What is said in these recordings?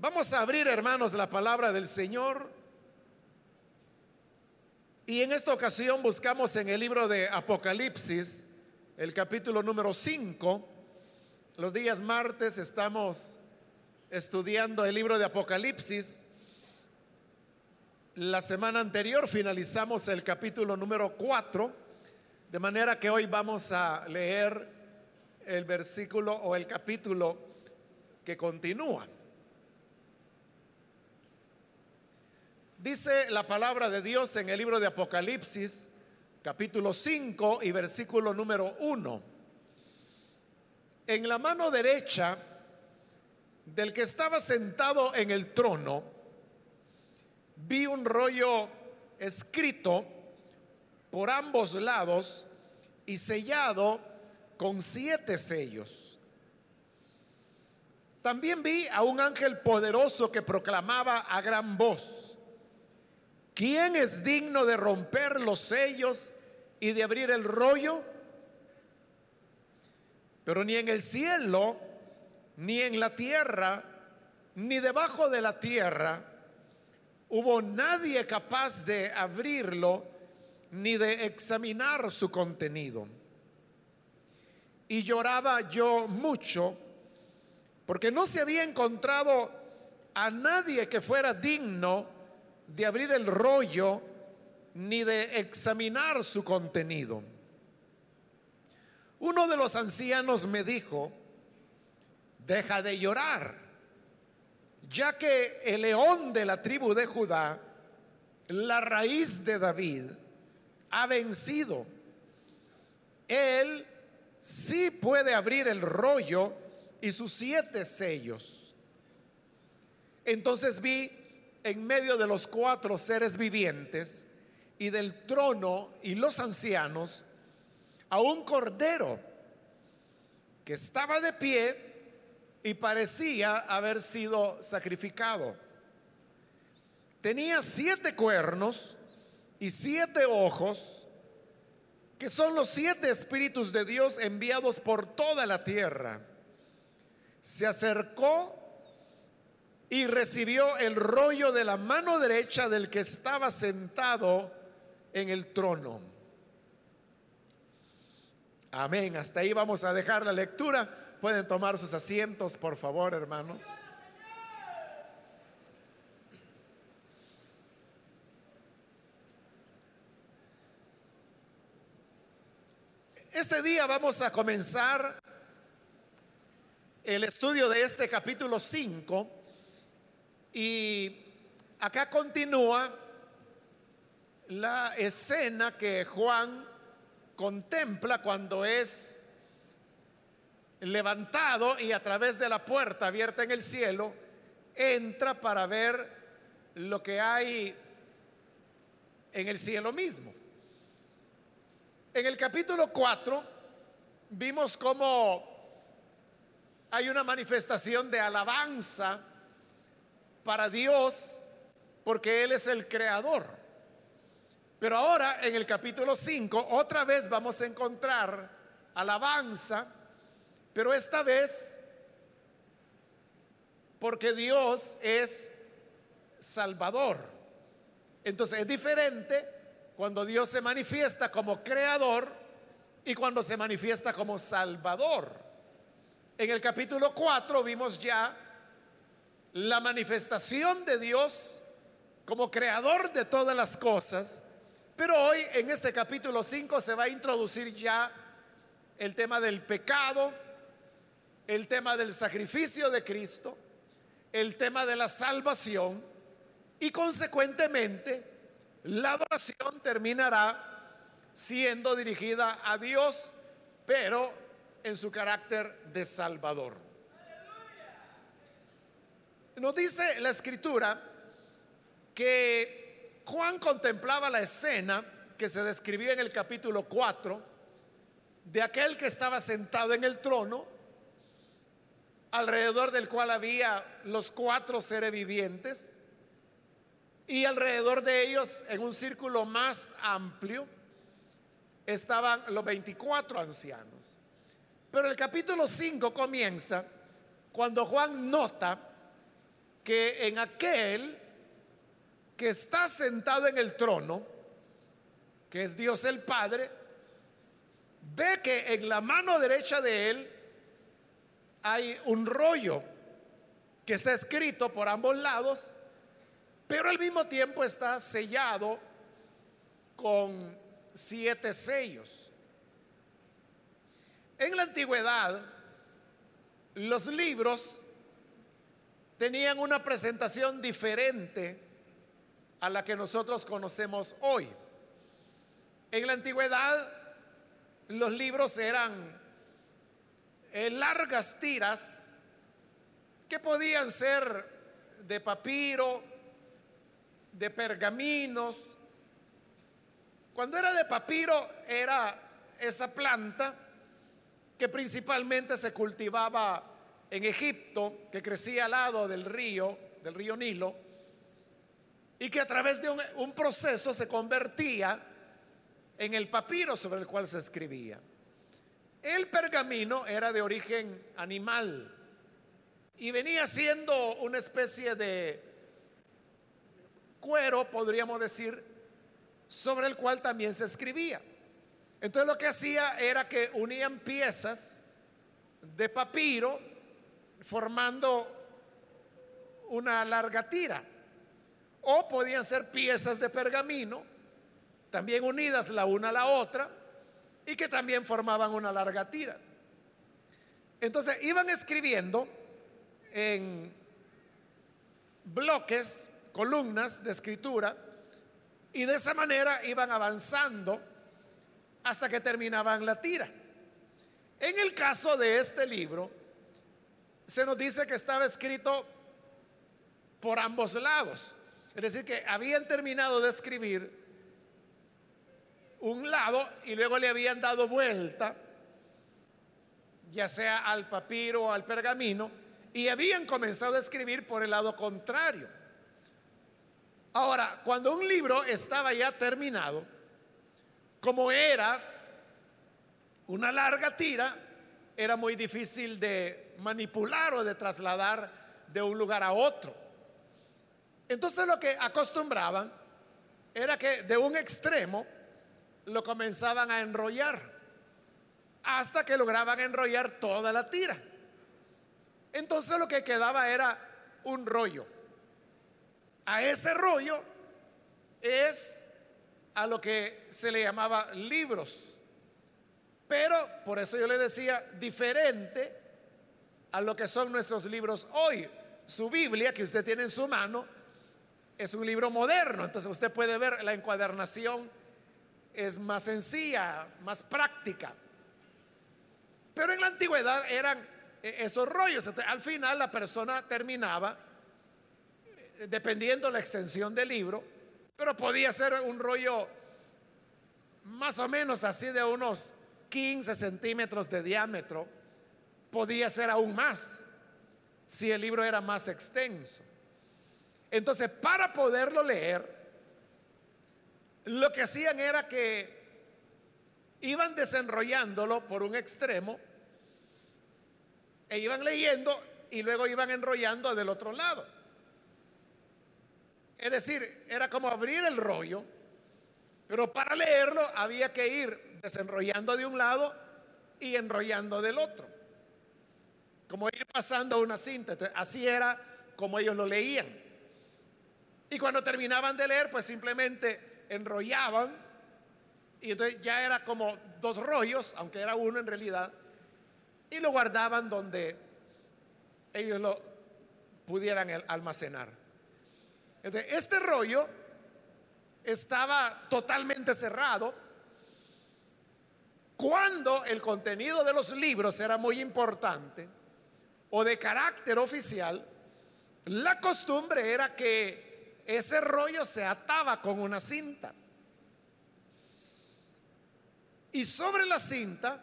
Vamos a abrir, hermanos, la palabra del Señor. Y en esta ocasión buscamos en el libro de Apocalipsis, el capítulo número 5. Los días martes estamos estudiando el libro de Apocalipsis. La semana anterior finalizamos el capítulo número 4, de manera que hoy vamos a leer el versículo o el capítulo que continúa. Dice la palabra de Dios en el libro de Apocalipsis, capítulo 5 y versículo número 1. En la mano derecha del que estaba sentado en el trono, vi un rollo escrito por ambos lados y sellado con siete sellos. También vi a un ángel poderoso que proclamaba a gran voz ¿Quién es digno de romper los sellos y de abrir el rollo? Pero ni en el cielo, ni en la tierra, ni debajo de la tierra, hubo nadie capaz de abrirlo ni de examinar su contenido. Y lloraba yo mucho porque no se había encontrado a nadie que fuera digno de abrir el rollo ni de examinar su contenido. Uno de los ancianos me dijo, deja de llorar, ya que el león de la tribu de Judá, la raíz de David, ha vencido. Él sí puede abrir el rollo y sus siete sellos. Entonces vi en medio de los cuatro seres vivientes y del trono y los ancianos a un cordero que estaba de pie y parecía haber sido sacrificado. Tenía siete cuernos y siete ojos, que son los siete espíritus de Dios enviados por toda la tierra. Se acercó y recibió el rollo de la mano derecha del que estaba sentado en el trono. Amén. Hasta ahí vamos a dejar la lectura. Pueden tomar sus asientos, por favor, hermanos. Este día vamos a comenzar el estudio de este capítulo 5 y acá continúa la escena que Juan contempla cuando es levantado y a través de la puerta abierta en el cielo entra para ver lo que hay en el cielo mismo. En el capítulo 4 vimos cómo hay una manifestación de alabanza para Dios porque Él es el creador. Pero ahora en el capítulo 5 otra vez vamos a encontrar alabanza, pero esta vez porque Dios es salvador. Entonces es diferente cuando Dios se manifiesta como creador y cuando se manifiesta como salvador. En el capítulo 4 vimos ya la manifestación de Dios como creador de todas las cosas. Pero hoy en este capítulo 5 se va a introducir ya el tema del pecado, el tema del sacrificio de Cristo, el tema de la salvación y consecuentemente la adoración terminará siendo dirigida a Dios, pero en su carácter de Salvador. Nos dice la escritura que Juan contemplaba la escena que se describió en el capítulo 4 de aquel que estaba sentado en el trono, alrededor del cual había los cuatro seres vivientes, y alrededor de ellos, en un círculo más amplio, estaban los 24 ancianos. Pero el capítulo 5 comienza cuando Juan nota que en aquel que está sentado en el trono, que es Dios el Padre, ve que en la mano derecha de él hay un rollo que está escrito por ambos lados, pero al mismo tiempo está sellado con siete sellos. En la antigüedad, los libros tenían una presentación diferente a la que nosotros conocemos hoy. En la antigüedad, los libros eran eh, largas tiras que podían ser de papiro, de pergaminos. Cuando era de papiro era esa planta que principalmente se cultivaba en Egipto, que crecía al lado del río, del río Nilo, y que a través de un, proceso se convertía en el papiro sobre el cual se escribía. El pergamino era de origen animal y venía siendo una especie de cuero, podríamos decir, sobre el cual también se escribía. Entonces lo que hacía era que unían piezas de papiro formando una larga tira. O podían ser piezas de pergamino, también unidas la una a la otra, y que también formaban una larga tira. Entonces iban escribiendo en bloques, columnas de escritura, y de esa manera iban avanzando hasta que terminaban la tira. En el caso de este libro, se nos dice que estaba escrito por ambos lados. Es decir, que habían terminado de escribir un lado y luego le habían dado vuelta, ya sea al papiro o al pergamino, y habían comenzado a escribir por el lado contrario. Ahora, cuando un libro estaba ya terminado, como era una larga tira, era muy difícil de manipular o de trasladar de un lugar a otro. Entonces lo que acostumbraban era que de un extremo lo comenzaban a enrollar hasta que lograban enrollar toda la tira. Entonces lo que quedaba era un rollo. A ese rollo es a lo que se le llamaba libros. Pero, por eso yo le decía, diferente a lo que son nuestros libros hoy. Su Biblia, que usted tiene en su mano, es un libro moderno. Entonces usted puede ver la encuadernación es más sencilla, más práctica. Pero en la antigüedad eran eh, esos rollos. al final la persona terminaba, eh, dependiendo la extensión del libro, pero podía ser un rollo más o menos así de unos 15 centímetros de diámetro. Podía ser aún más si el libro era más extenso. Entonces, para poderlo leer, lo que hacían era que iban desenrollándolo por un extremo e iban leyendo y luego iban enrollando del otro lado. Es decir, era como abrir el rollo, pero para leerlo había que ir desenrollando de un lado y enrollando del otro. Como ir pasando una cinta. Así era como ellos lo leían. Y cuando terminaban de leer, pues simplemente enrollaban y entonces ya era como dos rollos, aunque era uno en realidad, y lo guardaban donde ellos lo pudieran almacenar. este rollo estaba totalmente cerrado cuando el contenido de los libros era muy importante o de carácter oficial, la costumbre era que ese rollo se ataba con una cinta. Y sobre la cinta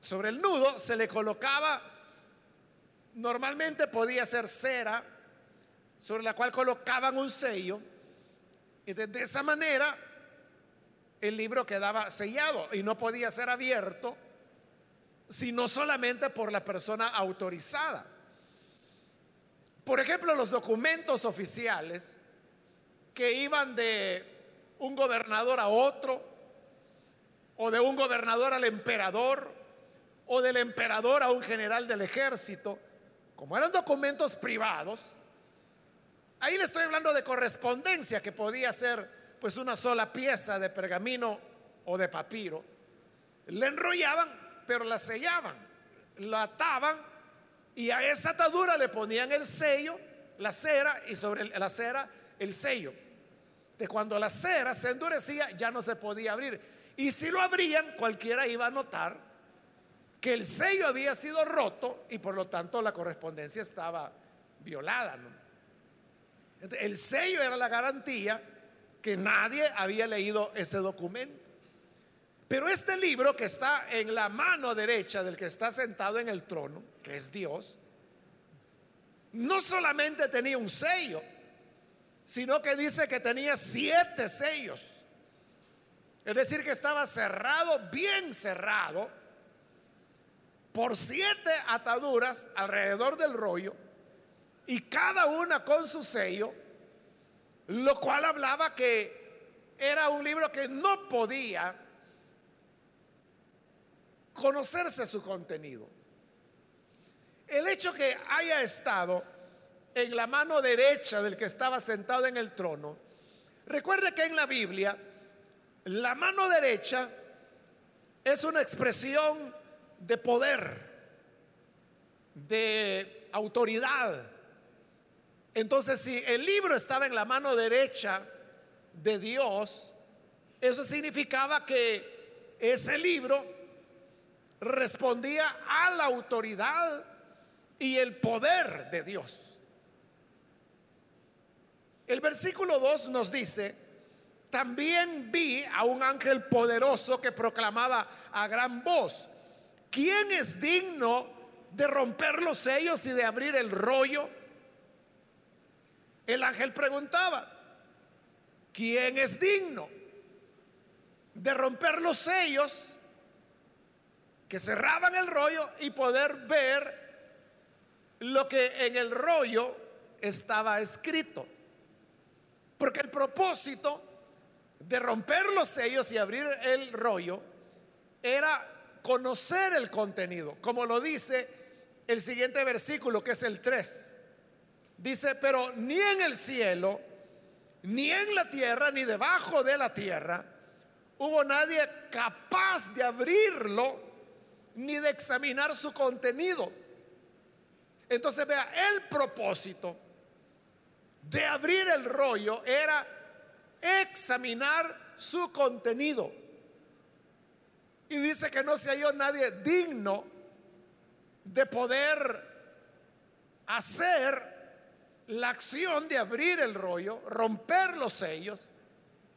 sobre el nudo se le colocaba, normalmente podía ser cera, sobre la cual colocaban un sello, y de esa manera el libro quedaba sellado y no podía ser abierto, sino solamente por la persona autorizada. Por ejemplo, los documentos oficiales que iban de un gobernador a otro, o de un gobernador al emperador, o del emperador a un general del ejército, como eran documentos privados, ahí le estoy hablando de correspondencia que podía ser pues una sola pieza de pergamino o de papiro, le enrollaban, pero la sellaban, la ataban y a esa atadura le ponían el sello, la cera y sobre la cera el sello. De cuando la cera se endurecía ya no se podía abrir. Y si lo abrían, cualquiera iba a notar que el sello había sido roto y por lo tanto la correspondencia estaba violada. el sello era la garantía que nadie había leído ese documento. Pero este libro que está en la mano derecha del que está sentado en el trono, que es Dios, no solamente tenía un sello, sino que dice que tenía siete sellos. Es decir, que estaba cerrado, bien cerrado, por siete ataduras alrededor del rollo, y cada una con su sello, lo cual hablaba que era un libro que no podía conocerse su contenido. El hecho que haya estado en la mano derecha del que estaba sentado en el trono, recuerde que en la Biblia la mano derecha es una expresión de poder, de autoridad. Entonces, si el libro estaba en la mano derecha de Dios, eso significaba que ese libro respondía a la autoridad y el poder de Dios. El versículo 2 nos dice, también vi a un ángel poderoso que proclamaba a gran voz, ¿quién es digno de romper los sellos y de abrir el rollo? El ángel preguntaba, ¿quién es digno de romper los sellos que cerraban el rollo y poder ver lo que en el rollo estaba escrito? Porque el propósito de romper los sellos y abrir el rollo era conocer el contenido, como lo dice el siguiente versículo, que es el 3. Dice, pero ni en el cielo, ni en la tierra, ni debajo de la tierra, hubo nadie capaz de abrirlo, ni de examinar su contenido. Entonces vea, el propósito de abrir el rollo era examinar su contenido. Y dice que no se halló nadie digno de poder hacer la acción de abrir el rollo, romper los sellos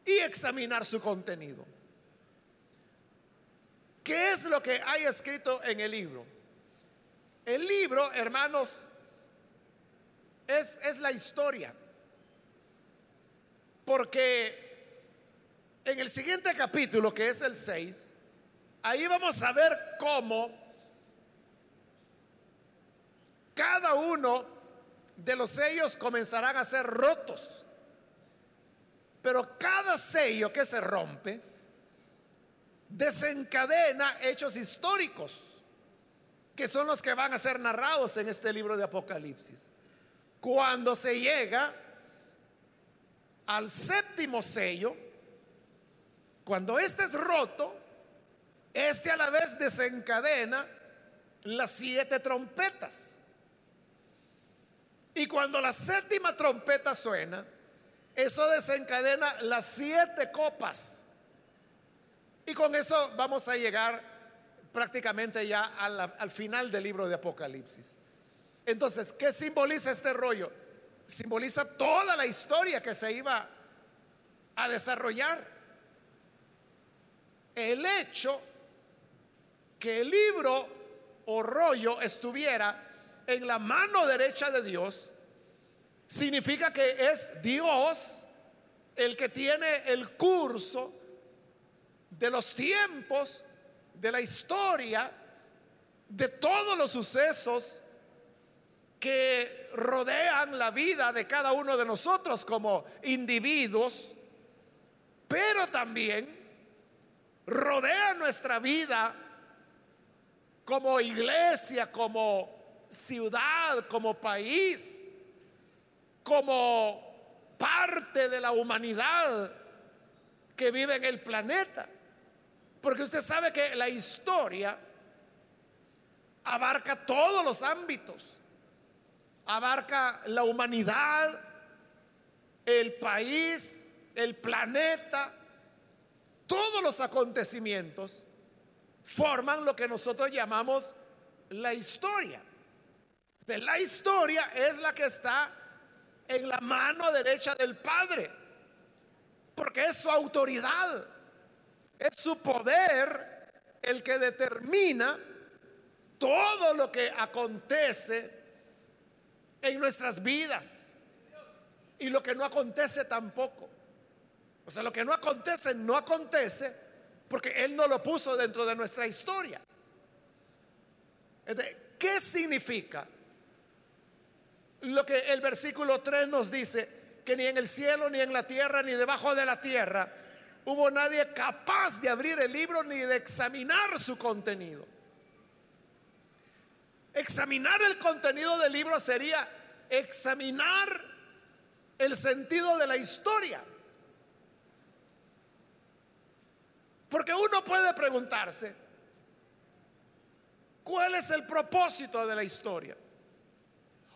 y examinar su contenido. ¿Qué es lo que hay escrito en el libro? El libro, hermanos, es, es la historia. Porque en el siguiente capítulo, que es el 6, ahí vamos a ver cómo cada uno de los sellos comenzarán a ser rotos. Pero cada sello que se rompe desencadena hechos históricos que son los que van a ser narrados en este libro de Apocalipsis. Cuando se llega al séptimo sello, cuando este es roto, este a la vez desencadena las siete trompetas. Y cuando la séptima trompeta suena, eso desencadena las siete copas. Y con eso vamos a llegar prácticamente ya al final del libro de Apocalipsis. Entonces, ¿qué simboliza este rollo? Simboliza toda la historia que se iba a desarrollar. El hecho que el libro o rollo estuviera en la mano derecha de Dios significa que es Dios el que tiene el curso de los tiempos, de la historia, de todos los sucesos que rodean la vida de cada uno de nosotros como individuos, pero también rodean nuestra vida como iglesia, como ciudad, como país, como parte de la humanidad que vive en el planeta. Porque usted sabe que la historia abarca todos los ámbitos, abarca la humanidad, el país, el planeta, todos los acontecimientos forman lo que nosotros llamamos la historia. De la historia es la que está en la mano derecha del Padre, porque es su autoridad, es su poder el que determina todo lo que acontece en nuestras vidas y lo que no acontece tampoco. O sea, lo que no acontece, no acontece porque Él no lo puso dentro de nuestra historia. ¿Qué significa lo que el versículo 3 nos dice? Que ni en el cielo, ni en la tierra, ni debajo de la tierra hubo nadie capaz de abrir el libro ni de examinar su contenido. Examinar el contenido del libro sería examinar el sentido de la historia. Porque uno puede preguntarse, ¿cuál es el propósito de la historia?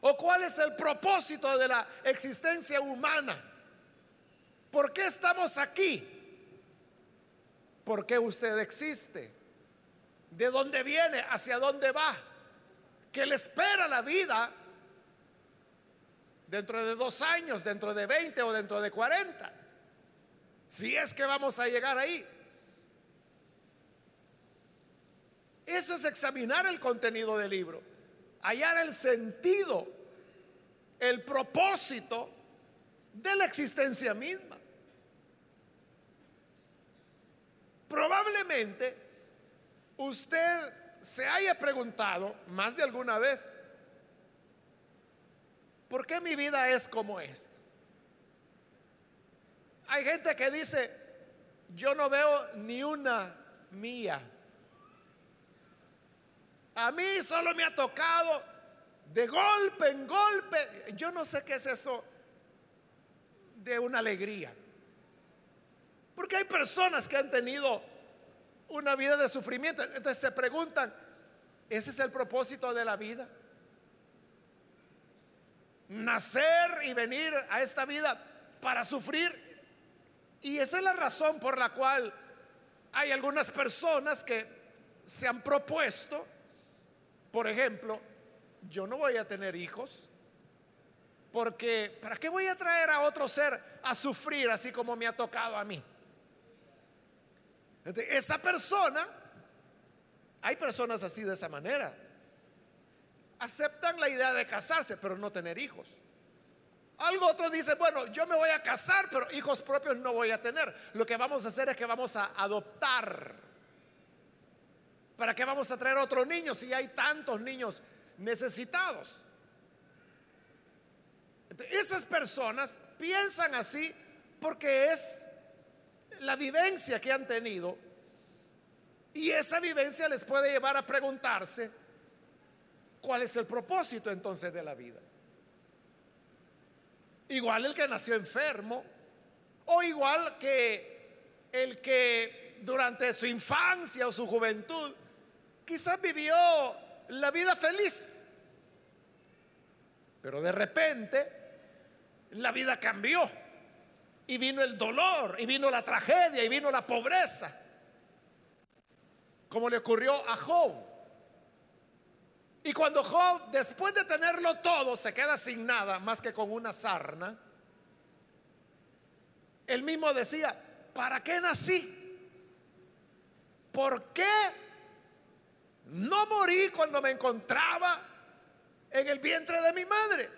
¿O cuál es el propósito de la existencia humana? ¿Por qué estamos aquí? ¿Por qué usted existe? ¿De dónde viene? ¿Hacia dónde va? ¿Qué le espera la vida dentro de dos años, dentro de 20 o dentro de 40? Si es que vamos a llegar ahí. Eso es examinar el contenido del libro, hallar el sentido, el propósito de la existencia misma. Probablemente usted se haya preguntado más de alguna vez, ¿por qué mi vida es como es? Hay gente que dice, yo no veo ni una mía. A mí solo me ha tocado de golpe en golpe. Yo no sé qué es eso de una alegría. Porque hay personas que han tenido una vida de sufrimiento. Entonces se preguntan, ¿ese es el propósito de la vida? Nacer y venir a esta vida para sufrir. Y esa es la razón por la cual hay algunas personas que se han propuesto por ejemplo, yo no voy a tener hijos porque ¿para qué voy a traer a otro ser a sufrir así como me ha tocado a mí? Esa persona, hay personas así de esa manera, aceptan la idea de casarse pero no tener hijos. Algo otro dice, bueno, yo me voy a casar, pero hijos propios no voy a tener. Lo que vamos a hacer es que vamos a adoptar ¿Para qué vamos a traer otro niño si hay tantos niños necesitados? esas personas piensan así porque es la vivencia que han tenido y esa vivencia les puede llevar a preguntarse cuál es el propósito entonces de la vida. Igual el que nació enfermo o igual que el que durante su infancia o su juventud quizás vivió la vida feliz, pero de repente la vida cambió y vino el dolor y vino la tragedia y vino la pobreza, como le ocurrió a Job. Y cuando Job, después de tenerlo todo, se queda sin nada más que con una sarna, él mismo decía, ¿para qué nací? ¿Por qué no morí cuando me encontraba en el vientre de mi madre.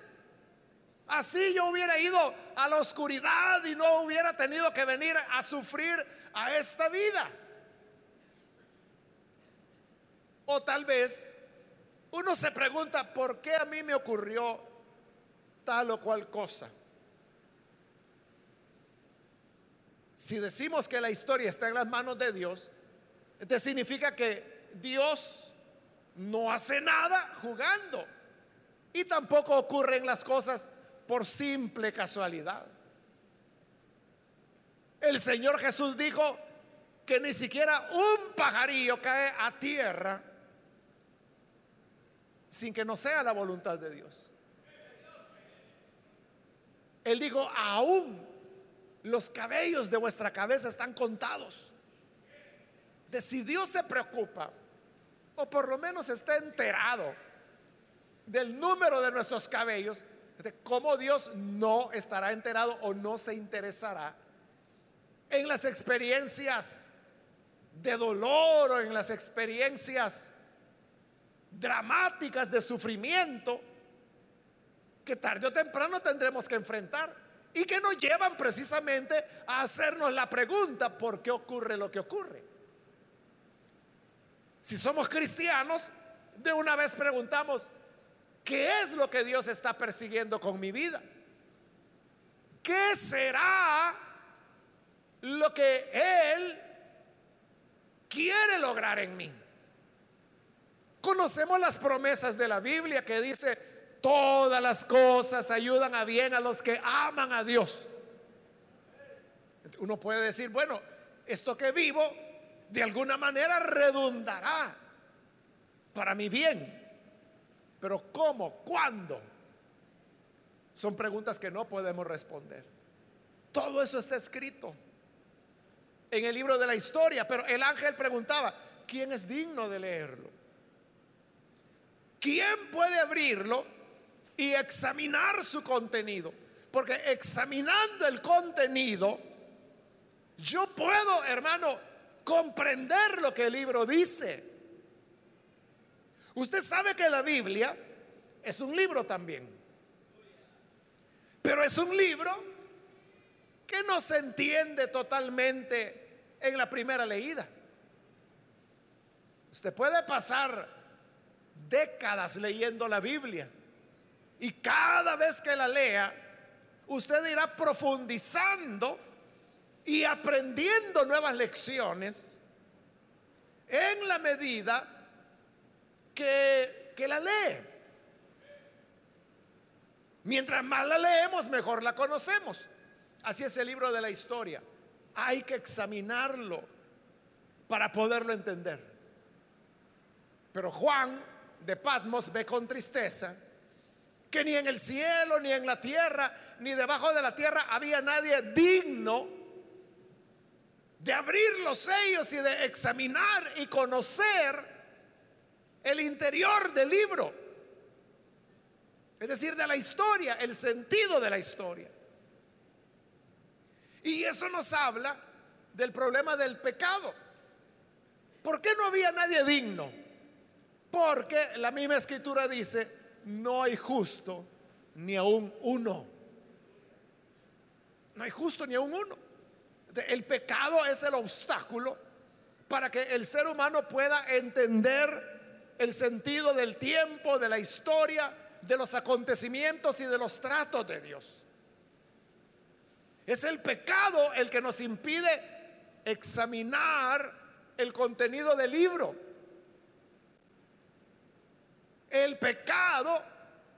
Así yo hubiera ido a la oscuridad y no hubiera tenido que venir a sufrir a esta vida. O tal vez uno se pregunta, ¿por qué a mí me ocurrió tal o cual cosa. Si decimos que la historia está en las manos de Dios, entonces significa que Dios no hace nada jugando y tampoco ocurren las cosas por simple casualidad. El Señor Jesús dijo que ni siquiera un pajarillo cae a tierra sin que no sea la voluntad de Dios. Él dijo, aún los cabellos de vuestra cabeza están contados. De si Dios se preocupa, o por lo menos está enterado del número de nuestros cabellos, cómo Dios no estará enterado o no se interesará en las experiencias de dolor o en las experiencias dramáticas de sufrimiento que tarde o temprano tendremos que enfrentar y que nos llevan precisamente a hacernos la pregunta, ¿por qué ocurre lo que ocurre? Si somos cristianos, de una vez preguntamos, ¿qué es lo que Dios está persiguiendo con mi vida? ¿Qué será lo que Él quiere lograr en mí? Conocemos las promesas de la Biblia que dice, todas las cosas ayudan a bien a los que aman a Dios. Uno puede decir, bueno, esto que vivo de alguna manera redundará para mi bien. Pero ¿cómo? ¿Cuándo? Son preguntas que no podemos responder. Todo eso está escrito en el libro de la historia, pero el ángel preguntaba, ¿quién es digno de leerlo? ¿Quién puede abrirlo y examinar su contenido? Porque examinando el contenido, yo puedo, hermano, comprender lo que el libro dice. Usted sabe que la Biblia es un libro también. Pero es un libro que no se entiende totalmente en la primera leída. Usted puede pasar décadas leyendo la Biblia. Y cada vez que la lea, usted irá profundizando y aprendiendo nuevas lecciones en la medida que, la lee. Mientras más la leemos, mejor la conocemos. Así es el libro de la historia. Hay que examinarlo para poderlo entender. Pero Juan de Patmos ve con tristeza que ni en el cielo, ni en la tierra, ni debajo de la tierra había nadie digno de abrir los sellos y de examinar y conocer el interior del libro. Es decir, de la historia, el sentido de la historia. Y eso nos habla del problema del pecado. ¿Por qué no había nadie digno? Porque la misma escritura dice, no hay justo ni aún uno. No hay justo ni aún uno. El pecado es el obstáculo para que el ser humano pueda entender el sentido del tiempo, de la historia, de los acontecimientos y de los tratos de Dios. Es el pecado el que nos impide examinar el contenido del libro. El pecado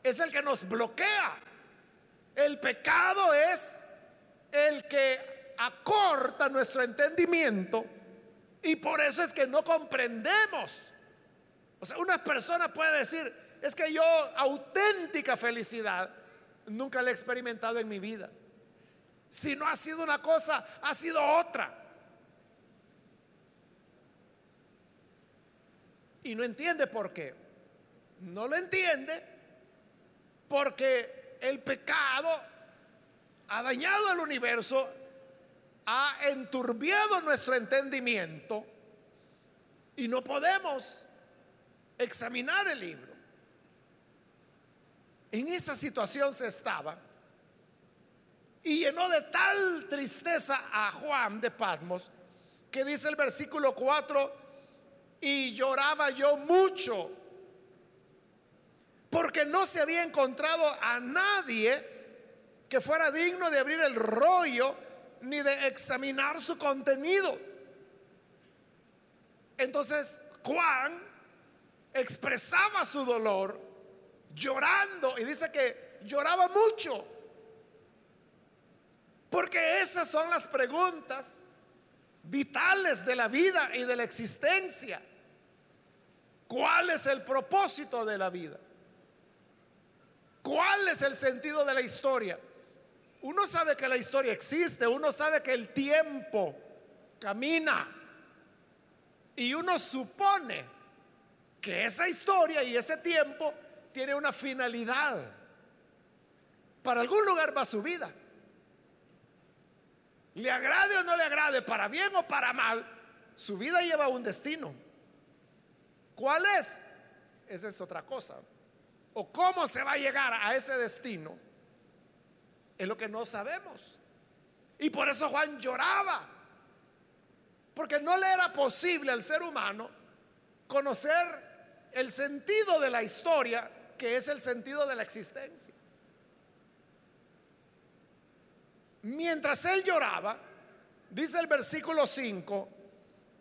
es el que nos bloquea. El pecado es el que acorta nuestro entendimiento y por eso es que no comprendemos. O sea, una persona puede decir, es que yo auténtica felicidad nunca la he experimentado en mi vida. Si no ha sido una cosa, ha sido otra. Y no entiende por qué no lo entiende porque el pecado ha dañado el universo, ha enturbiado nuestro entendimiento y no podemos examinar el libro. En esa situación se estaba y llenó de tal tristeza a Juan de Patmos que dice el versículo 4, y lloraba yo mucho porque no se había encontrado a nadie que fuera digno de abrir el rollo ni de examinar su contenido. Entonces Juan expresaba su dolor llorando y dice que lloraba mucho. Porque esas son las preguntas vitales de la vida y de la existencia. ¿Cuál es el propósito de la vida? ¿Cuál es el sentido de la historia? Uno sabe que la historia existe, uno sabe que el tiempo camina y uno supone que esa historia y ese tiempo tiene una finalidad. Para algún lugar va su vida. Le agrade o no le agrade, para bien o para mal, su vida lleva un destino. ¿Cuál es? Esa es otra cosa. O cómo se va a llegar a ese destino es lo que no sabemos. Y por eso Juan lloraba. Porque no le era posible al ser humano conocer el sentido de la historia, que es el sentido de la existencia. Mientras él lloraba, dice el versículo 5,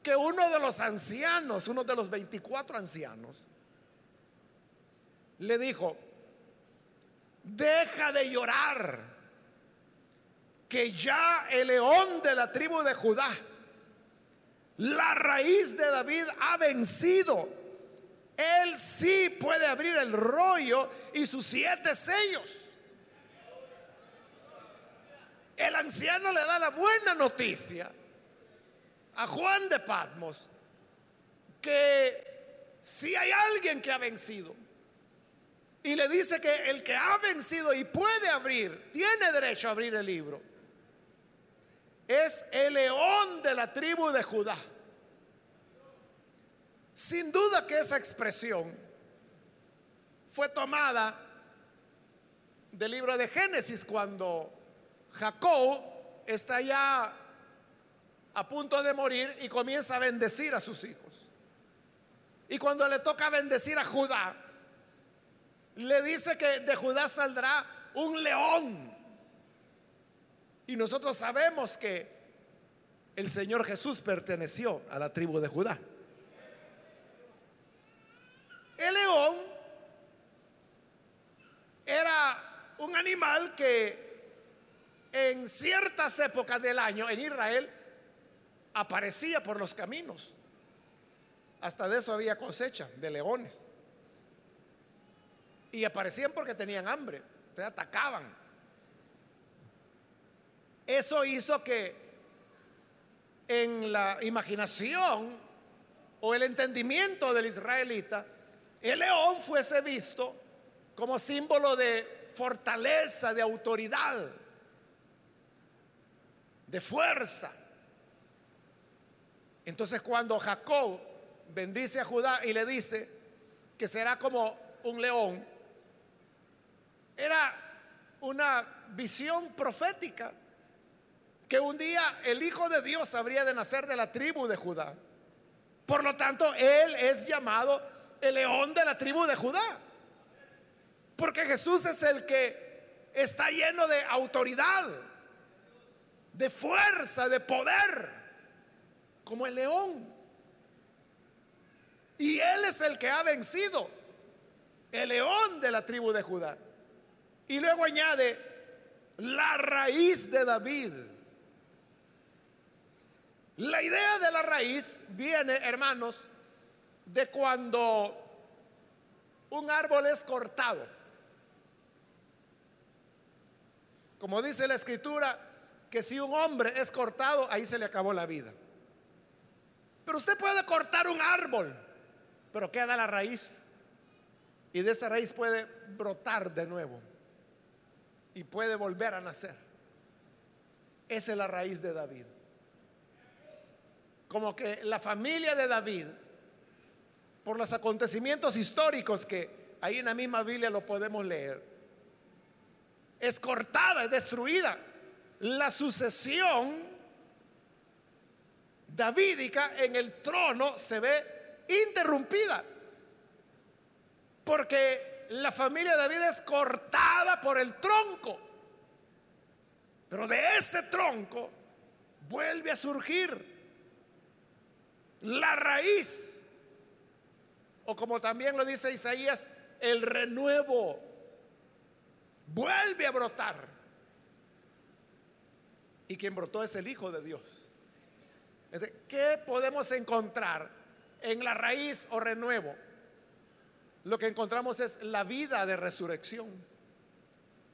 que uno de los ancianos, uno de los 24 ancianos, le dijo, deja de llorar, que ya el león de la tribu de Judá, la raíz de David ha vencido. Él sí puede abrir el rollo y sus siete sellos. El anciano le da la buena noticia a Juan de Patmos que si hay alguien que ha vencido y le dice que el que ha vencido y puede abrir, tiene derecho a abrir el libro, es el león de la tribu de Judá. Sin duda que esa expresión fue tomada del libro de Génesis cuando Jacob está ya a punto de morir y comienza a bendecir a sus hijos. Y cuando le toca bendecir a Judá, le dice que de Judá saldrá un león. Y nosotros sabemos que el Señor Jesús perteneció a la tribu de Judá. El león era un animal que en ciertas épocas del año en Israel aparecía por los caminos. Hasta de eso había cosecha de leones. Y aparecían porque tenían hambre, se atacaban. Eso hizo que en la imaginación o el entendimiento del israelita, el león fuese visto como símbolo de fortaleza, de autoridad, de fuerza. Entonces cuando Jacob bendice a Judá y le dice que será como un león, era una visión profética que un día el Hijo de Dios habría de nacer de la tribu de Judá. Por lo tanto, Él es llamado el león de la tribu de Judá. Porque Jesús es el que está lleno de autoridad, de fuerza, de poder como el león. Y él es el que ha vencido, el león de la tribu de Judá. Y luego añade, la raíz de David. La idea de la raíz viene, hermanos, de cuando un árbol es cortado. Como dice la escritura, que si un hombre es cortado, ahí se le acabó la vida. Pero usted puede cortar un árbol, pero queda la raíz. Y de esa raíz puede brotar de nuevo. Y puede volver a nacer. Esa es la raíz de David. Como que la familia de David, por los acontecimientos históricos que ahí en la misma Biblia lo podemos leer, es cortada, es destruida. La sucesión davídica en el trono se ve interrumpida. Porque la familia de David es cortada por el tronco. Pero de ese tronco vuelve a surgir la raíz. O como también lo dice Isaías, el renuevo vuelve a brotar. Y quien brotó es el Hijo de Dios. ¿Qué podemos encontrar en la raíz o renuevo? Lo que encontramos es la vida de resurrección.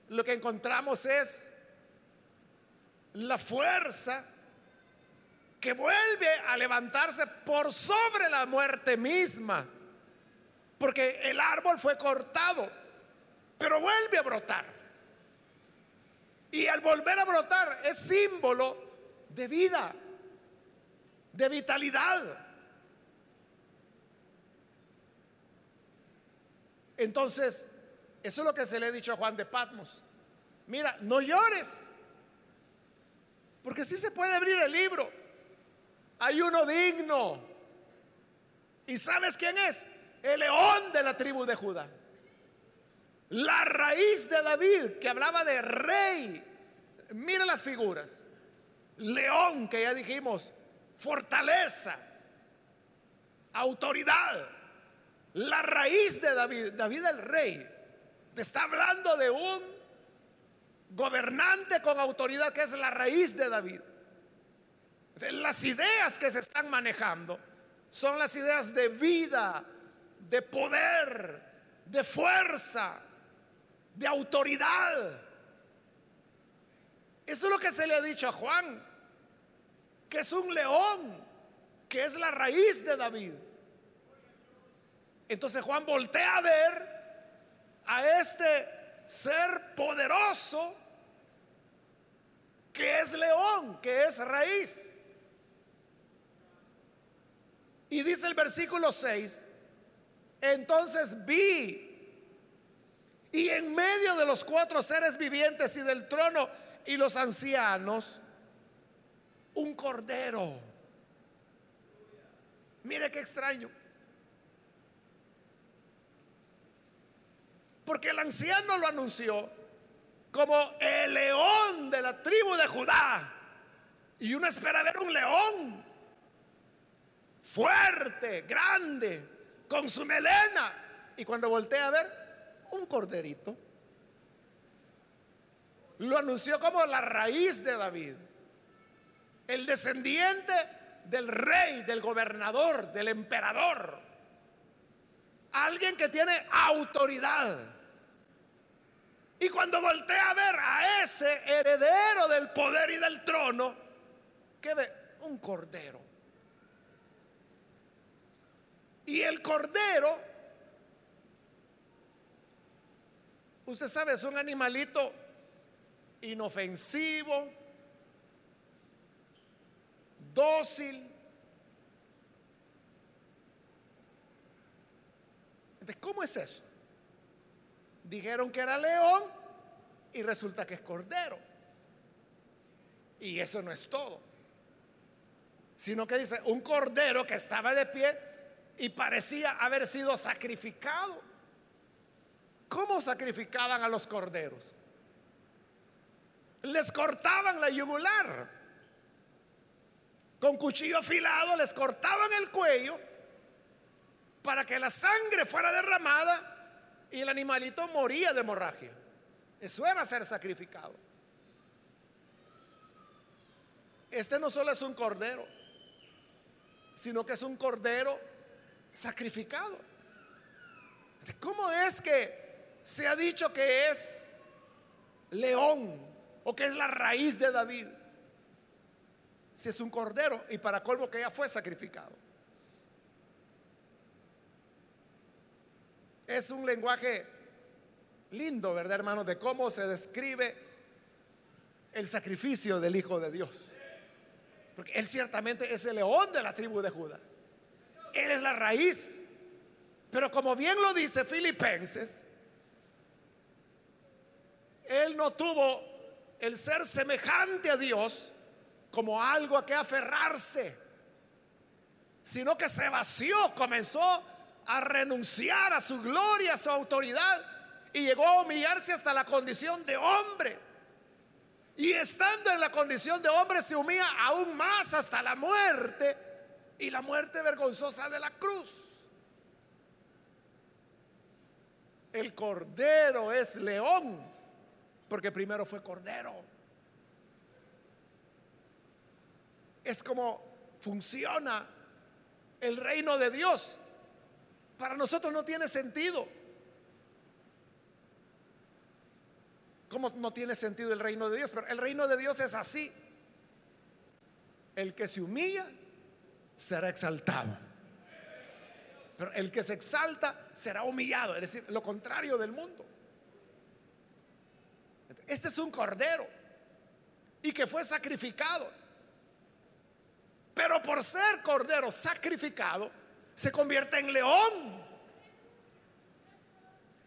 Lo que encontramos es la fuerza que vuelve a levantarse por sobre la muerte misma. Porque el árbol fue cortado, pero vuelve a brotar. Y al volver a brotar es símbolo de vida, de vitalidad. Entonces, eso es lo que se le ha dicho a Juan de Patmos. Mira, no llores, porque si se puede abrir el libro. Hay uno digno. ¿Y sabes quién es? El león de la tribu de Judá. La raíz de David, que hablaba de rey. Mira las figuras. León, que ya dijimos, fortaleza, autoridad la raíz de David, David el rey, te está hablando de un gobernante con autoridad que es la raíz de David. Las ideas que se están manejando son las ideas de vida, de poder, de fuerza, de autoridad. Eso es lo que se le ha dicho a Juan, que es un león, que es la raíz de David. Entonces Juan voltea a ver a este ser poderoso que es león, que es raíz. Y dice el versículo 6, entonces vi y en medio de los cuatro seres vivientes y del trono y los ancianos, un cordero. Mire qué extraño. Porque el anciano lo anunció como el león de la tribu de Judá. Y uno espera ver un león fuerte, grande, con su melena. Y cuando voltea a ver, un corderito. Lo anunció como la raíz de David. El descendiente del rey, del gobernador, del emperador. Alguien que tiene autoridad. Y cuando voltea a ver a ese heredero del poder y del trono, ¿qué ve? Un cordero. Y el cordero, usted sabe, es un animalito inofensivo, dócil. Entonces, ¿cómo es eso? Dijeron que era león y resulta que es cordero. Y eso no es todo. Sino que dice, un cordero que estaba de pie y parecía haber sido sacrificado. ¿Cómo sacrificaban a los corderos? Les cortaban la yugular. Con cuchillo afilado les cortaban el cuello para que la sangre fuera derramada y el animalito moría de hemorragia. Eso era ser sacrificado. Este no solo es un cordero, sino que es un cordero sacrificado. ¿Cómo es que se ha dicho que es león o que es la raíz de David? Si es un cordero y para colmo que ya fue sacrificado. Es un lenguaje lindo, ¿verdad, hermanos? De cómo se describe el sacrificio del Hijo de Dios. Porque Él ciertamente es el león de la tribu de Judá. Él es la raíz. Pero como bien lo dice Filipenses, Él no tuvo el ser semejante a Dios como algo a que aferrarse, sino que se vació, comenzó a renunciar a su gloria, a su autoridad, y llegó a humillarse hasta la condición de hombre. Y estando en la condición de hombre se humilla aún más hasta la muerte y la muerte vergonzosa de la cruz. El cordero es león, porque primero fue cordero. Es como funciona el reino de Dios. Para nosotros no tiene sentido. ¿Cómo no tiene sentido el reino de Dios? Pero el reino de Dios es así. El que se humilla será exaltado. Pero el que se exalta será humillado, es decir, lo contrario del mundo. Este es un cordero y que fue sacrificado. Pero por ser cordero sacrificado, se convierte en león.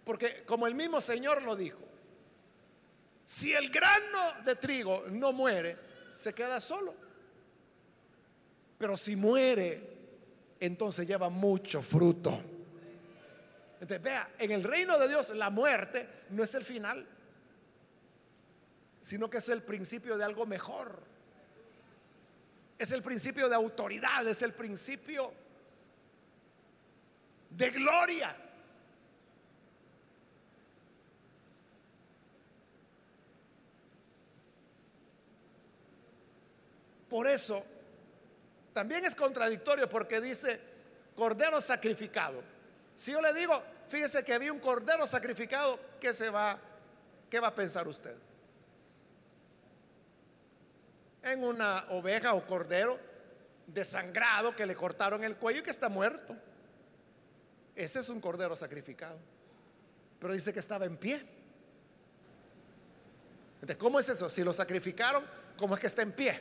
Porque como el mismo Señor lo dijo, si el grano de trigo no muere, se queda solo. Pero si muere, entonces lleva mucho fruto. Entonces, vea, en el reino de Dios la muerte no es el final, sino que es el principio de algo mejor. Es el principio de autoridad, es el principio de gloria. Por eso, también es contradictorio porque dice cordero sacrificado. Si yo le digo, fíjese que había un cordero sacrificado, ¿qué se va, qué va a pensar usted? En una oveja o cordero desangrado que le cortaron el cuello y que está muerto. Ese es un cordero sacrificado. Pero dice que estaba en pie. Entonces, ¿cómo es eso? Si lo sacrificaron, ¿cómo es que está en pie?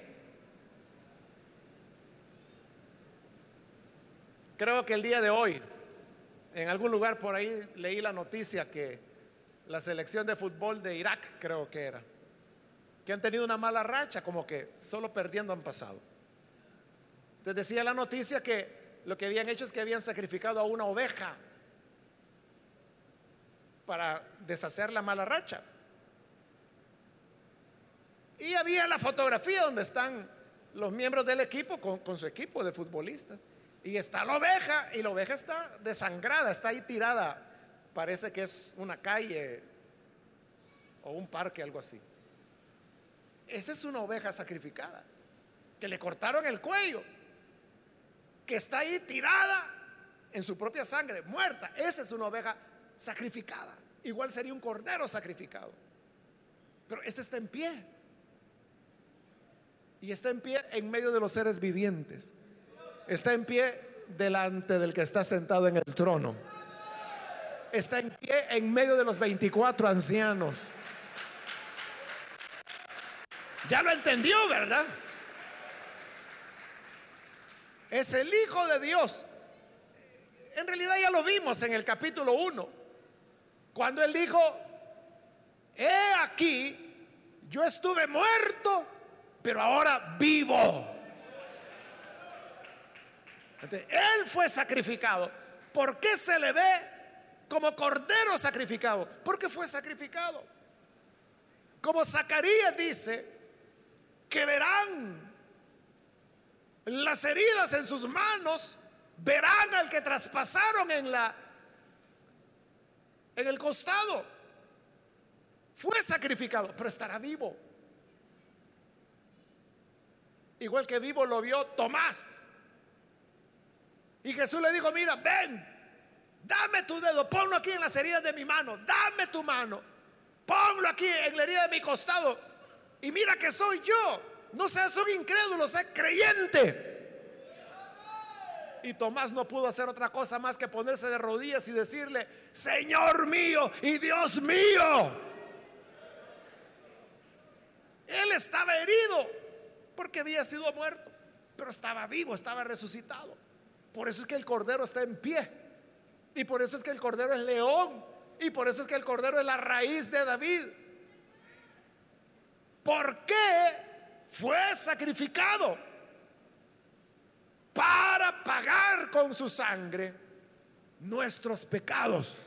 Creo que el día de hoy, en algún lugar por ahí leí la noticia que la selección de fútbol de Irak, creo que era, que han tenido una mala racha, como que solo perdiendo han pasado. Entonces decía la noticia que lo que habían hecho es que habían sacrificado a una oveja para deshacer la mala racha. Y había la fotografía donde están los miembros del equipo con, con su equipo de futbolistas. Y está la oveja y la oveja está desangrada, está ahí tirada. Parece que es una calle o un parque, algo así. Esa es una oveja sacrificada, que le cortaron el cuello, que está ahí tirada en su propia sangre, muerta. Esa es una oveja sacrificada. Igual sería un cordero sacrificado. Pero este está en pie. Y está en pie en medio de los seres vivientes está en pie delante del que está sentado en el trono. Está en pie en medio de los 24 ancianos. Ya lo entendió, ¿verdad? Es el Hijo de Dios. En realidad ya lo vimos en el capítulo 1, cuando él dijo, he aquí, yo estuve muerto, pero ahora vivo. Él fue sacrificado. ¿Por qué se le ve como cordero sacrificado? Porque fue sacrificado. Como Zacarías dice, que verán las heridas en sus manos, verán al que traspasaron en la en el costado. Fue sacrificado, pero estará vivo. Igual que vivo lo vio Tomás. Y Jesús le dijo, mira, ven, dame tu dedo, ponlo aquí en las heridas de mi mano, dame tu mano, ponlo aquí en la herida de mi costado. Y mira que soy yo, no seas un incrédulo, sé creyente. Y Tomás no pudo hacer otra cosa más que ponerse de rodillas y decirle, Señor mío y Dios mío. Él estaba herido porque había sido muerto, pero estaba vivo, estaba resucitado. Por eso es que el cordero está en pie. Y por eso es que el cordero es león. Y por eso es que el cordero es la raíz de David. ¿Por qué fue sacrificado? Para pagar con su sangre nuestros pecados.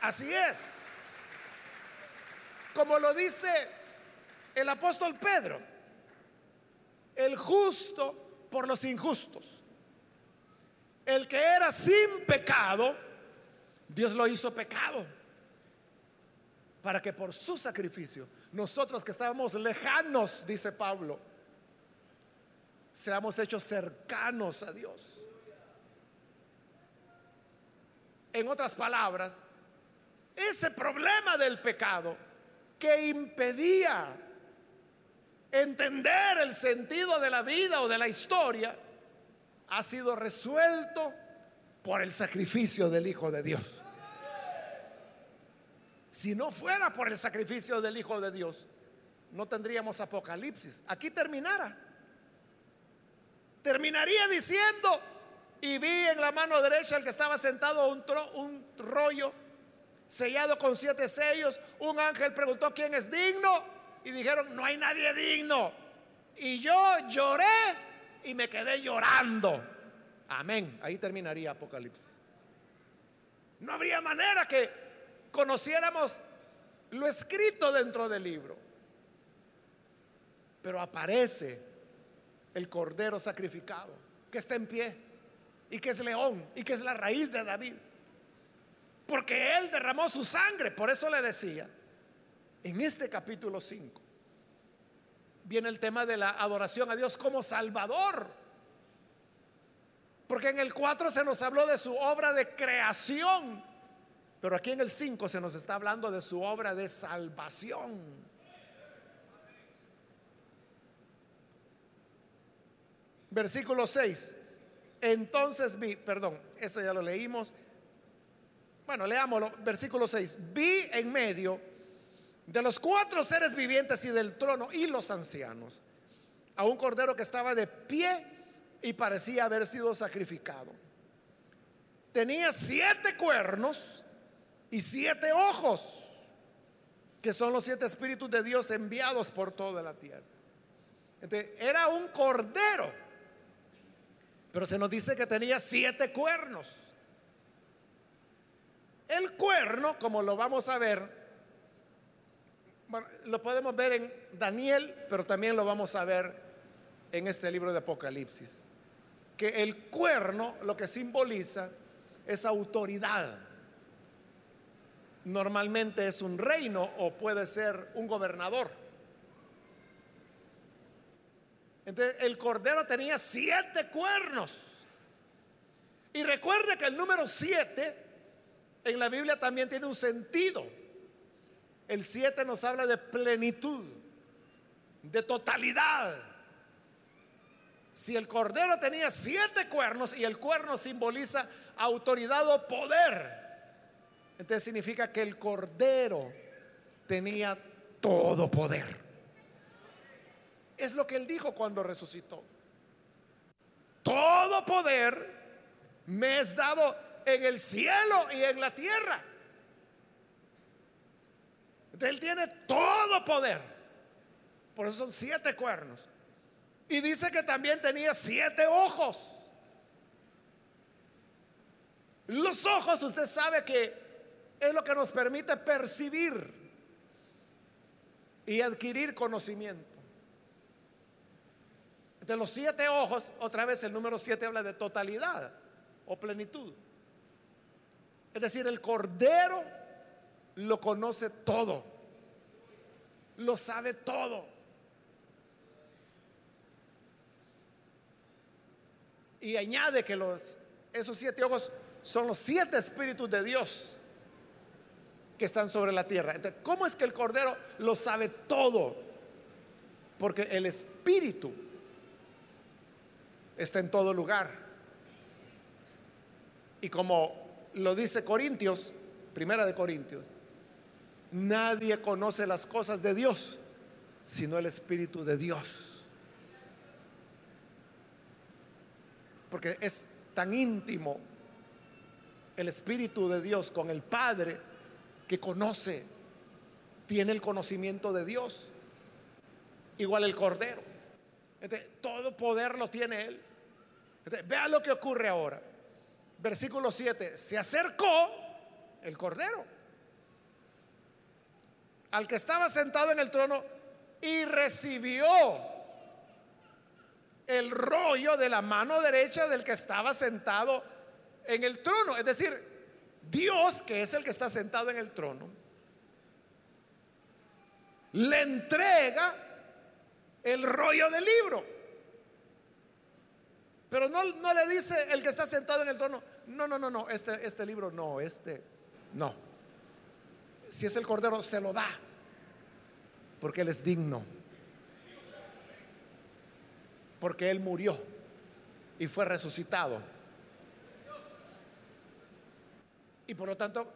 Así es. Como lo dice el apóstol Pedro, el justo por los injustos. El que era sin pecado, Dios lo hizo pecado. Para que por su sacrificio, nosotros que estábamos lejanos, dice Pablo, seamos hechos cercanos a Dios. En otras palabras, ese problema del pecado que impedía entender el sentido de la vida o de la historia, ha sido resuelto por el sacrificio del Hijo de Dios. Si no fuera por el sacrificio del Hijo de Dios, no tendríamos Apocalipsis. Aquí terminara. Terminaría diciendo, y vi en la mano derecha el que estaba sentado un, un rollo sellado con siete sellos. Un ángel preguntó quién es digno y dijeron, no hay nadie digno. Y yo lloré y me quedé llorando. Amén. Ahí terminaría Apocalipsis. No habría manera que conociéramos lo escrito dentro del libro. Pero aparece el cordero sacrificado, que está en pie, y que es león, y que es la raíz de David. Porque Él derramó su sangre. Por eso le decía, en este capítulo 5 viene el tema de la adoración a Dios como Salvador. Porque en el 4 se nos habló de su obra de creación. Pero aquí en el 5 se nos está hablando de su obra de salvación. Versículo 6. Entonces vi, perdón, eso ya lo leímos. Bueno, leámoslo, versículo 6. Vi en medio de los cuatro seres vivientes y del trono y los ancianos a un cordero que estaba de pie y parecía haber sido sacrificado. Tenía siete cuernos y siete ojos, que son los siete espíritus de Dios enviados por toda la tierra. era un cordero, pero se nos dice que tenía siete cuernos. El cuerno, como lo vamos a ver, bueno, lo podemos ver en Daniel, pero también lo vamos a ver en este libro de Apocalipsis. Que el cuerno lo que simboliza es autoridad. Normalmente es un reino o puede ser un gobernador. Entonces el cordero tenía siete cuernos. Y recuerde que el número siete en la Biblia también tiene un sentido. El 7 nos habla de plenitud, de totalidad. Si el cordero tenía siete cuernos y el cuerno simboliza autoridad o poder, entonces significa que el cordero tenía todo poder. Es lo que él dijo cuando resucitó. Todo poder me es dado en el cielo y en la tierra. Él tiene todo poder. Por eso son siete cuernos. Y dice que también tenía siete ojos. Los ojos, usted sabe que es lo que nos permite percibir y adquirir conocimiento. De los siete ojos, otra vez el número siete habla de totalidad o plenitud. Es decir, el Cordero lo conoce todo, lo sabe todo. Y añade que los, esos siete ojos son los siete espíritus de Dios que están sobre la tierra. Entonces, ¿cómo es que el Cordero lo sabe todo? Porque el Espíritu está en todo lugar. Y como lo dice Corintios, primera de Corintios, nadie conoce las cosas de Dios sino el Espíritu de Dios. Porque es tan íntimo el Espíritu de Dios con el Padre que conoce, tiene el conocimiento de Dios. Igual el Cordero. todo poder lo tiene Él. vea lo que ocurre ahora. Versículo 7. Se acercó el Cordero al que estaba sentado en el trono y recibió el rollo de la mano derecha del que estaba sentado en el trono. Es decir, Dios, que es el que está sentado en el trono, le entrega el rollo del libro. Pero no, no le dice el que está sentado en el trono, no, no, no, no, este, este libro no, este, no. Si es el Cordero, se lo da, porque Él es digno porque Él murió y fue resucitado. Y por lo tanto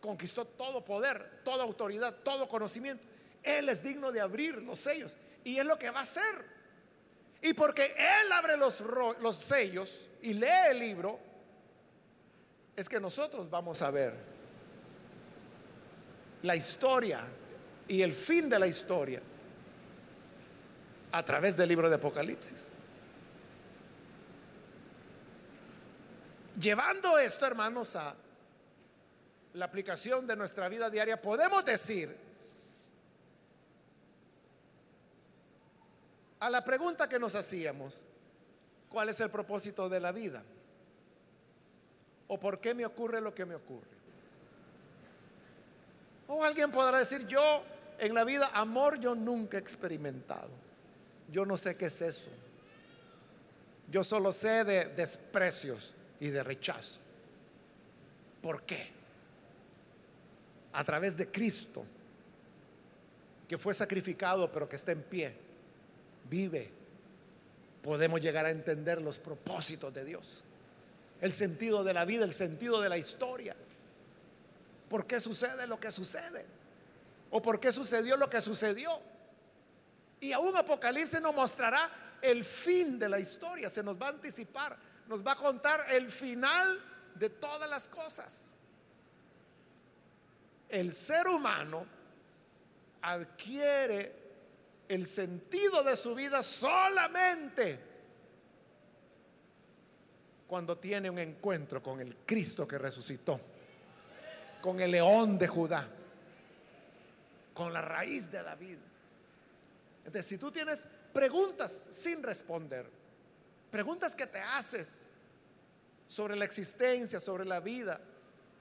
conquistó todo poder, toda autoridad, todo conocimiento. Él es digno de abrir los sellos y es lo que va a hacer. Y porque Él abre los, los sellos y lee el libro, es que nosotros vamos a ver la historia y el fin de la historia a través del libro de Apocalipsis. Llevando esto, hermanos, a la aplicación de nuestra vida diaria, podemos decir a la pregunta que nos hacíamos, ¿cuál es el propósito de la vida? ¿O por qué me ocurre lo que me ocurre? O alguien podrá decir, yo en la vida amor yo nunca he experimentado. Yo no sé qué es eso. Yo solo sé de desprecios y de rechazo. ¿Por qué? A través de Cristo, que fue sacrificado pero que está en pie, vive, podemos llegar a entender los propósitos de Dios, el sentido de la vida, el sentido de la historia. ¿Por qué sucede lo que sucede? ¿O por qué sucedió lo que sucedió? Y aún Apocalipsis nos mostrará el fin de la historia, se nos va a anticipar, nos va a contar el final de todas las cosas. El ser humano adquiere el sentido de su vida solamente cuando tiene un encuentro con el Cristo que resucitó, con el león de Judá, con la raíz de David. Entonces, si tú tienes preguntas sin responder, preguntas que te haces sobre la existencia, sobre la vida,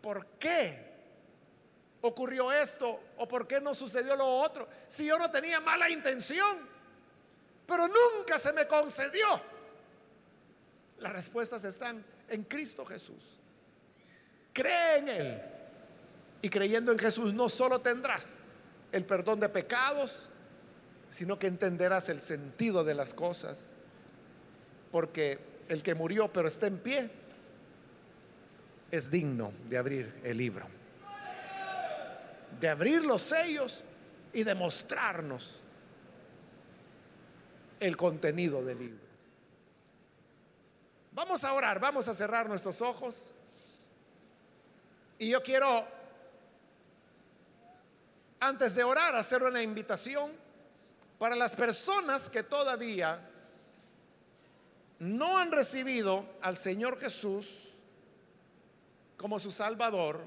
¿por qué ocurrió esto o por qué no sucedió lo otro? Si yo no tenía mala intención, pero nunca se me concedió. Las respuestas están en Cristo Jesús. Cree en Él. Y creyendo en Jesús no solo tendrás el perdón de pecados, sino que entenderás el sentido de las cosas. Porque el que murió pero está en pie es digno de abrir el libro, de abrir los sellos y de mostrarnos el contenido del libro. Vamos a orar, vamos a cerrar nuestros ojos. Y yo quiero, antes de orar, hacer una invitación para las personas que todavía no han recibido al Señor Jesús como su Salvador,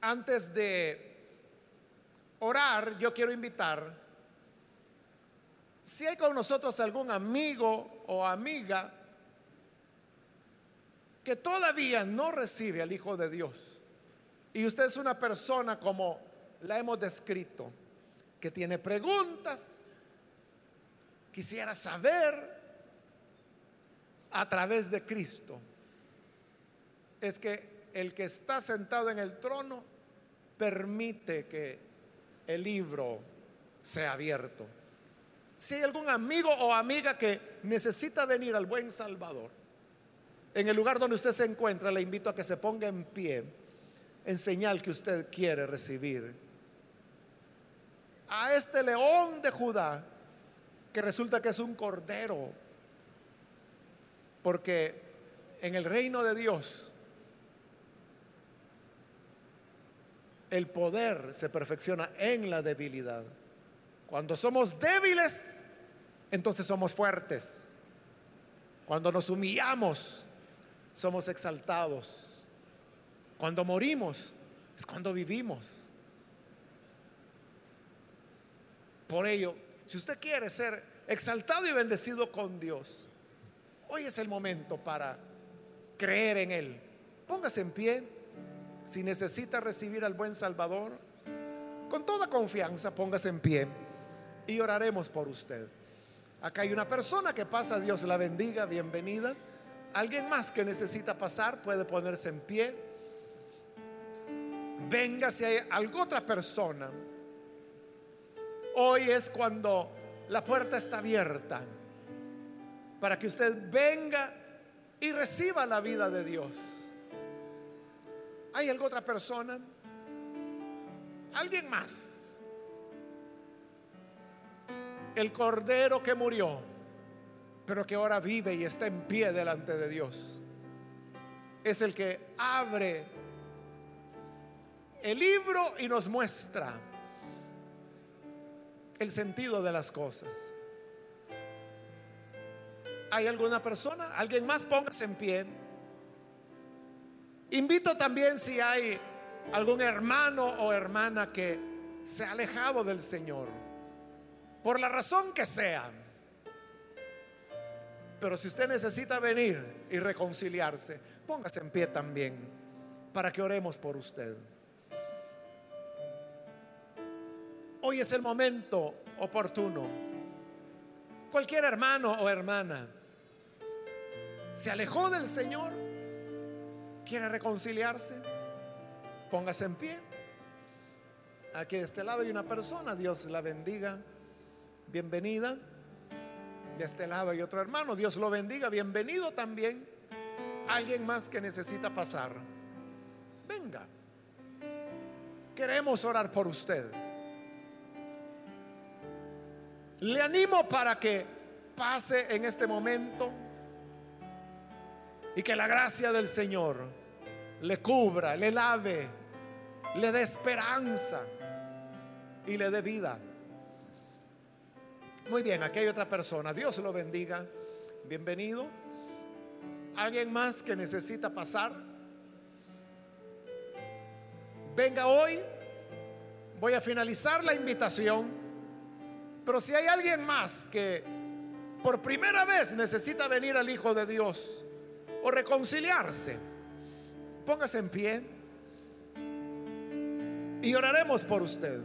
antes de orar, yo quiero invitar, si hay con nosotros algún amigo o amiga que todavía no recibe al Hijo de Dios, y usted es una persona como la hemos descrito, que tiene preguntas, quisiera saber a través de Cristo, es que el que está sentado en el trono permite que el libro sea abierto. Si hay algún amigo o amiga que necesita venir al buen Salvador, en el lugar donde usted se encuentra, le invito a que se ponga en pie en señal que usted quiere recibir a este león de Judá, que resulta que es un cordero, porque en el reino de Dios el poder se perfecciona en la debilidad. Cuando somos débiles, entonces somos fuertes. Cuando nos humillamos, somos exaltados. Cuando morimos, es cuando vivimos. Por ello, si usted quiere ser exaltado y bendecido con Dios, hoy es el momento para creer en Él. Póngase en pie. Si necesita recibir al buen Salvador, con toda confianza, póngase en pie y oraremos por usted. Acá hay una persona que pasa, Dios la bendiga, bienvenida. Alguien más que necesita pasar puede ponerse en pie. Venga si hay alguna otra persona Hoy es cuando la puerta está abierta para que usted venga y reciba la vida de Dios. ¿Hay alguna otra persona? ¿Alguien más? El cordero que murió, pero que ahora vive y está en pie delante de Dios. Es el que abre el libro y nos muestra el sentido de las cosas. ¿Hay alguna persona? ¿Alguien más? Póngase en pie. Invito también si hay algún hermano o hermana que se ha alejado del Señor, por la razón que sea. Pero si usted necesita venir y reconciliarse, póngase en pie también para que oremos por usted. Hoy es el momento oportuno. Cualquier hermano o hermana se alejó del Señor, quiere reconciliarse, póngase en pie. Aquí de este lado hay una persona, Dios la bendiga, bienvenida. De este lado hay otro hermano, Dios lo bendiga, bienvenido también. Alguien más que necesita pasar. Venga, queremos orar por usted. Le animo para que pase en este momento y que la gracia del Señor le cubra, le lave, le dé esperanza y le dé vida. Muy bien, aquí hay otra persona. Dios lo bendiga. Bienvenido. ¿Alguien más que necesita pasar? Venga hoy. Voy a finalizar la invitación. Pero si hay alguien más que por primera vez necesita venir al Hijo de Dios o reconciliarse, póngase en pie y oraremos por usted.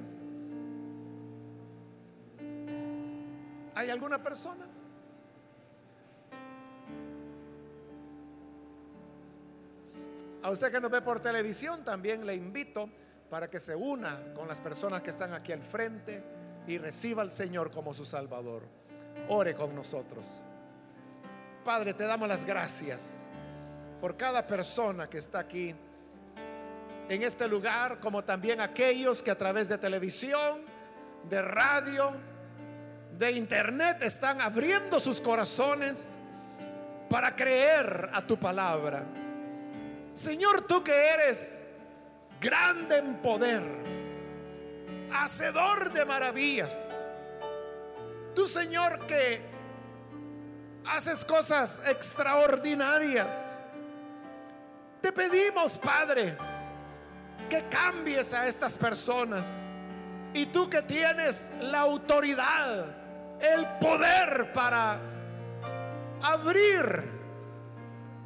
¿Hay alguna persona? A usted que nos ve por televisión también le invito para que se una con las personas que están aquí al frente y reciba al Señor como su Salvador. Ore con nosotros. Padre, te damos las gracias por cada persona que está aquí en este lugar, como también aquellos que a través de televisión, de radio, de internet están abriendo sus corazones para creer a tu palabra. Señor, tú que eres grande en poder hacedor de maravillas. Tú, Señor, que haces cosas extraordinarias. Te pedimos, Padre, que cambies a estas personas. Y tú que tienes la autoridad, el poder para abrir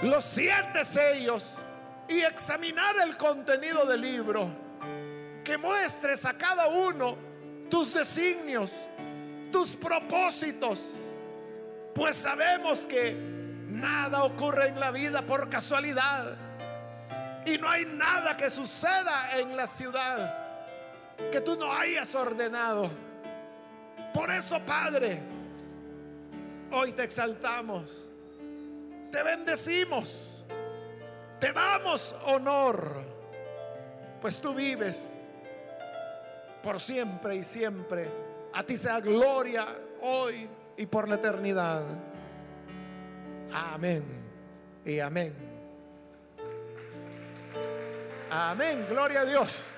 los siete sellos y examinar el contenido del libro que muestres a cada uno tus designios, tus propósitos, pues sabemos que nada ocurre en la vida por casualidad y no hay nada que suceda en la ciudad que tú no hayas ordenado. Por eso, Padre, hoy te exaltamos, te bendecimos, te damos honor, pues tú vives por siempre y siempre. A ti sea gloria hoy y por la eternidad. Amén y amén. Amén, gloria a Dios.